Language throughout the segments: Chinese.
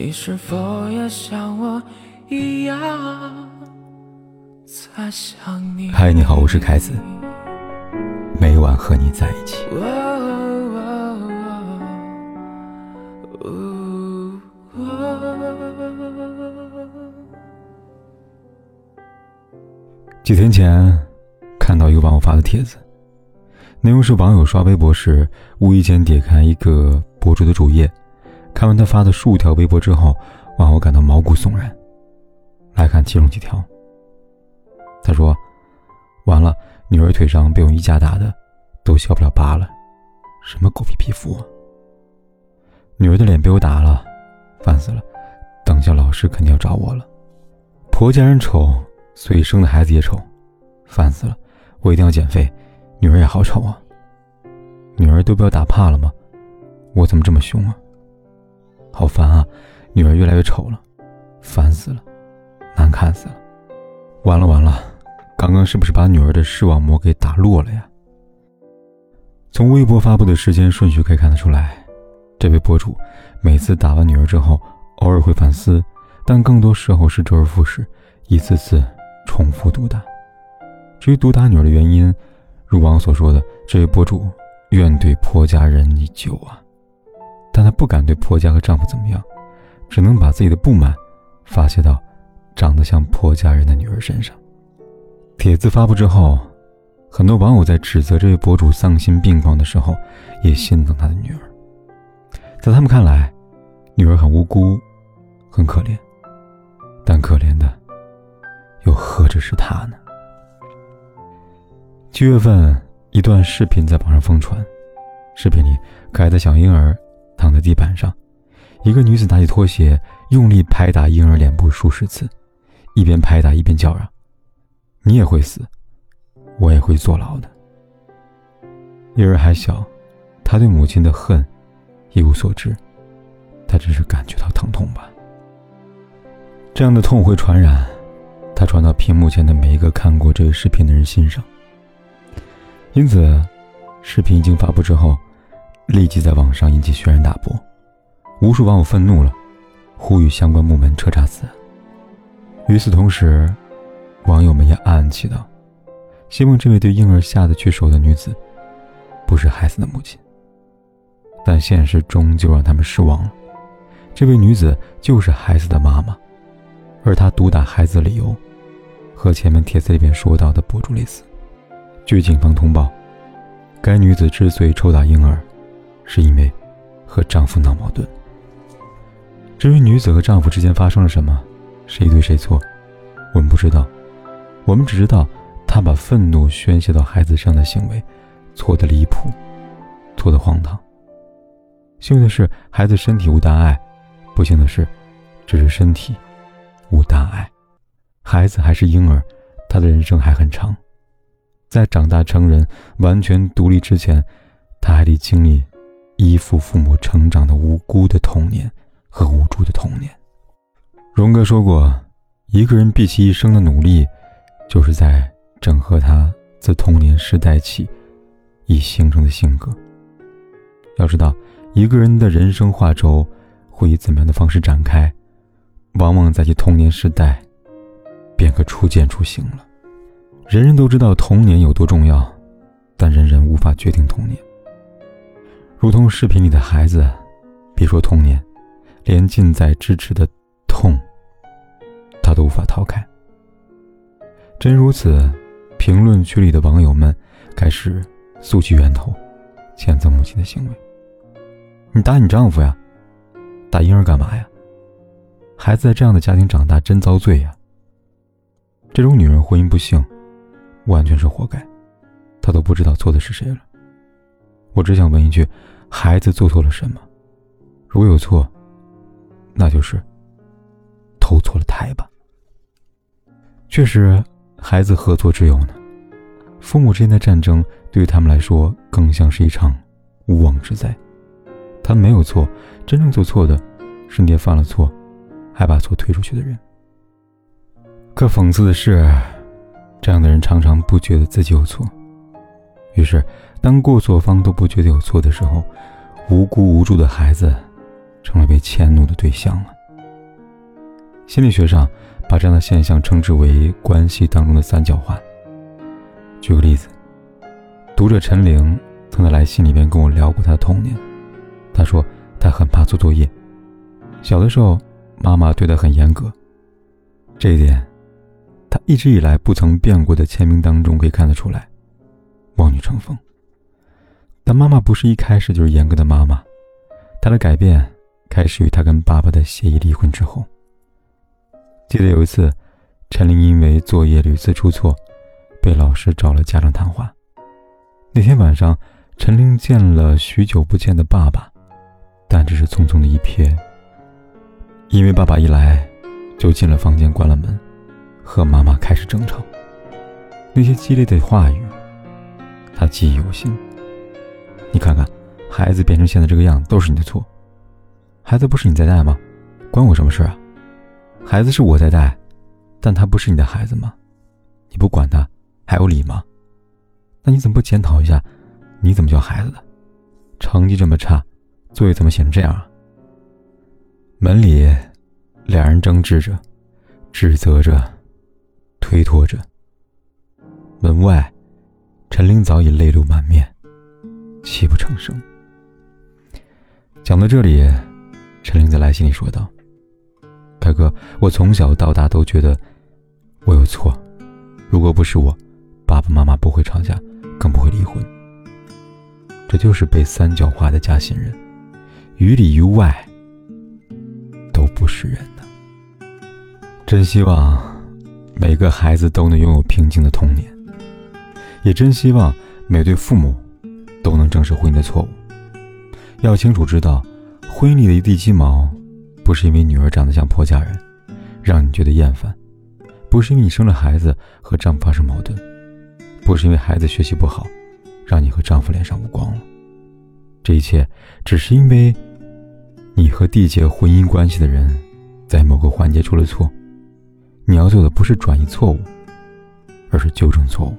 你是否也像我一样在想你？嗨，你好，我是凯子，每晚和你在一起。几天前，看到一个网友发的帖子，内容是网友刷微博时无意间点开一个博主的主页。看完他发的数条微博之后，网友感到毛骨悚然。来看其中几条。他说：“完了，女儿腿上被我一架打的，都消不了疤了，什么狗屁皮肤啊！女儿的脸被我打了，烦死了，等下老师肯定要找我了。婆家人丑，所以生的孩子也丑，烦死了，我一定要减肥。女儿也好丑啊，女儿都被我打怕了吗？我怎么这么凶啊？”好烦啊！女儿越来越丑了，烦死了，难看死了！完了完了，刚刚是不是把女儿的视网膜给打落了呀？从微博发布的时间顺序可以看得出来，这位博主每次打完女儿之后，偶尔会反思，但更多时候是周而复始，一次次重复毒打。至于毒打女儿的原因，如网所说的，这位博主怨怼婆家人已久啊。但她不敢对婆家和丈夫怎么样，只能把自己的不满发泄到长得像婆家人的女儿身上。帖子发布之后，很多网友在指责这位博主丧心病狂的时候，也心疼他的女儿。在他们看来，女儿很无辜，很可怜，但可怜的又何止是她呢？七月份，一段视频在网上疯传，视频里可爱的小婴儿。躺在地板上，一个女子拿起拖鞋，用力拍打婴儿脸部数十次，一边拍打一边叫嚷：“你也会死，我也会坐牢的。”婴儿还小，他对母亲的恨一无所知，他只是感觉到疼痛吧。这样的痛会传染，他传到屏幕前的每一个看过这个视频的人心上。因此，视频一经发布之后。立即在网上引起轩然大波，无数网友愤怒了，呼吁相关部门彻查此案。与此同时，网友们也暗暗祈祷，希望这位对婴儿下得去手的女子，不是孩子的母亲。但现实终究让他们失望了，这位女子就是孩子的妈妈，而她毒打孩子的理由，和前面帖子里边说到的博主类似。据警方通报，该女子之所以抽打婴儿。是因为和丈夫闹矛盾。至于女子和丈夫之间发生了什么，谁对谁错，我们不知道。我们只知道，她把愤怒宣泄到孩子上的行为，错的离谱，错的荒唐。幸运的是，孩子身体无大碍；不幸的是，只是身体无大碍。孩子还是婴儿，他的人生还很长，在长大成人、完全独立之前，他还得经历。依附父母成长的无辜的童年和无助的童年。荣哥说过，一个人毕其一生的努力，就是在整合他自童年时代起已形成的性格。要知道，一个人的人生画轴会以怎么样的方式展开，往往在其童年时代便可初见雏形了。人人都知道童年有多重要，但人人无法决定童年。如同视频里的孩子，别说童年，连近在咫尺的痛，他都无法逃开。真如此，评论区里的网友们开始溯及源头，谴责母亲的行为。你打你丈夫呀？打婴儿干嘛呀？孩子在这样的家庭长大，真遭罪呀！这种女人婚姻不幸，完全是活该，她都不知道错的是谁了。我只想问一句：孩子做错了什么？如果有错，那就是投错了胎吧。确实，孩子何错之有呢？父母之间的战争对于他们来说，更像是一场无妄之灾。他没有错，真正做错的是那些犯了错还把错推出去的人。可讽刺的是，这样的人常常不觉得自己有错。于是，当过错方都不觉得有错的时候，无辜无助的孩子成了被迁怒的对象了。心理学上把这样的现象称之为关系当中的三角化。举个例子，读者陈玲曾在来信里边跟我聊过她的童年。她说她很怕做作业，小的时候妈妈对她很严格，这一点她一直以来不曾变过的签名当中可以看得出来，望女成凤。但妈妈不是一开始就是严格的妈妈，她的改变开始于她跟爸爸的协议离婚之后。记得有一次，陈琳因为作业屡次出错，被老师找了家长谈话。那天晚上，陈琳见了许久不见的爸爸，但只是匆匆的一瞥。因为爸爸一来，就进了房间，关了门，和妈妈开始争吵。那些激烈的话语，他记忆犹新。你看看，孩子变成现在这个样子都是你的错。孩子不是你在带吗？关我什么事啊？孩子是我在带，但他不是你的孩子吗？你不管他，还有理吗？那你怎么不检讨一下，你怎么教孩子的？成绩这么差，作业怎么写成这样啊？门里，两人争执着，指责着，推脱着。门外，陈玲早已泪流满面。泣不成声。讲到这里，陈琳在来信里说道：“凯哥，我从小到大都觉得我有错，如果不是我，爸爸妈妈不会吵架，更不会离婚。这就是被三角化的假信任，于里于外都不是人的。真希望每个孩子都能拥有平静的童年，也真希望每对父母。”都能正视婚姻的错误，要清楚知道，婚姻里的一地鸡毛，不是因为女儿长得像婆家人，让你觉得厌烦；不是因为你生了孩子和丈夫发生矛盾；不是因为孩子学习不好，让你和丈夫脸上无光了。这一切，只是因为，你和缔结婚姻关系的人，在某个环节出了错。你要做的不是转移错误，而是纠正错误。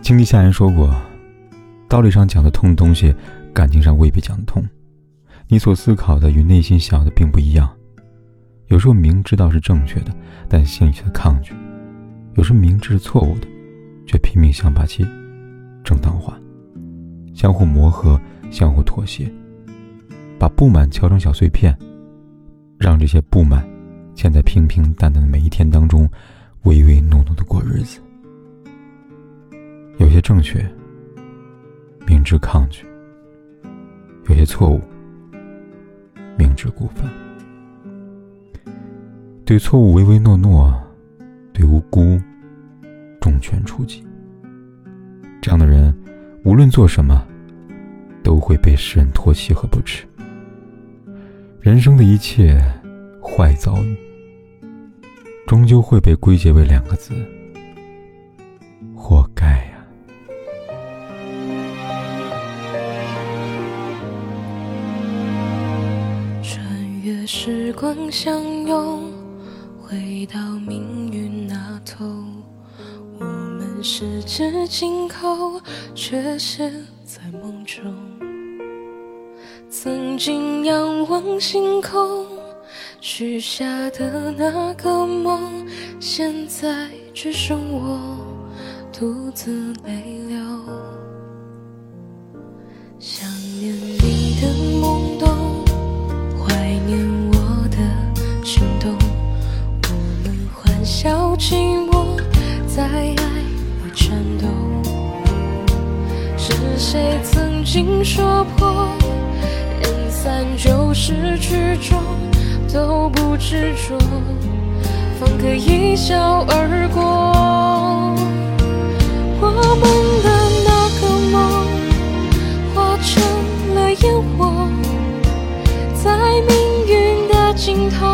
经济下人说过。道理上讲得通的东西，感情上未必讲得通。你所思考的与内心想的并不一样。有时候明知道是正确的，但心里却抗拒；有时明知是错误的，却拼命想把其正当化。相互磨合，相互妥协，把不满敲成小碎片，让这些不满嵌在平平淡淡的每一天当中，唯唯诺诺的过日子。有些正确。明知抗拒，有些错误；明知故犯，对错误唯唯诺诺，对无辜重拳出击。这样的人，无论做什么，都会被世人唾弃和不耻。人生的一切坏遭遇，终究会被归结为两个字：活该。时光相拥，回到命运那头，我们十指紧扣，却陷在梦中。曾经仰望星空，许下的那个梦，现在只剩我独自泪流。想念你的寂寞，在爱里颤抖。是谁曾经说破，人散就是曲终，都不执着，方可一笑而过。我们的那个梦，化成了烟火，在命运的尽头。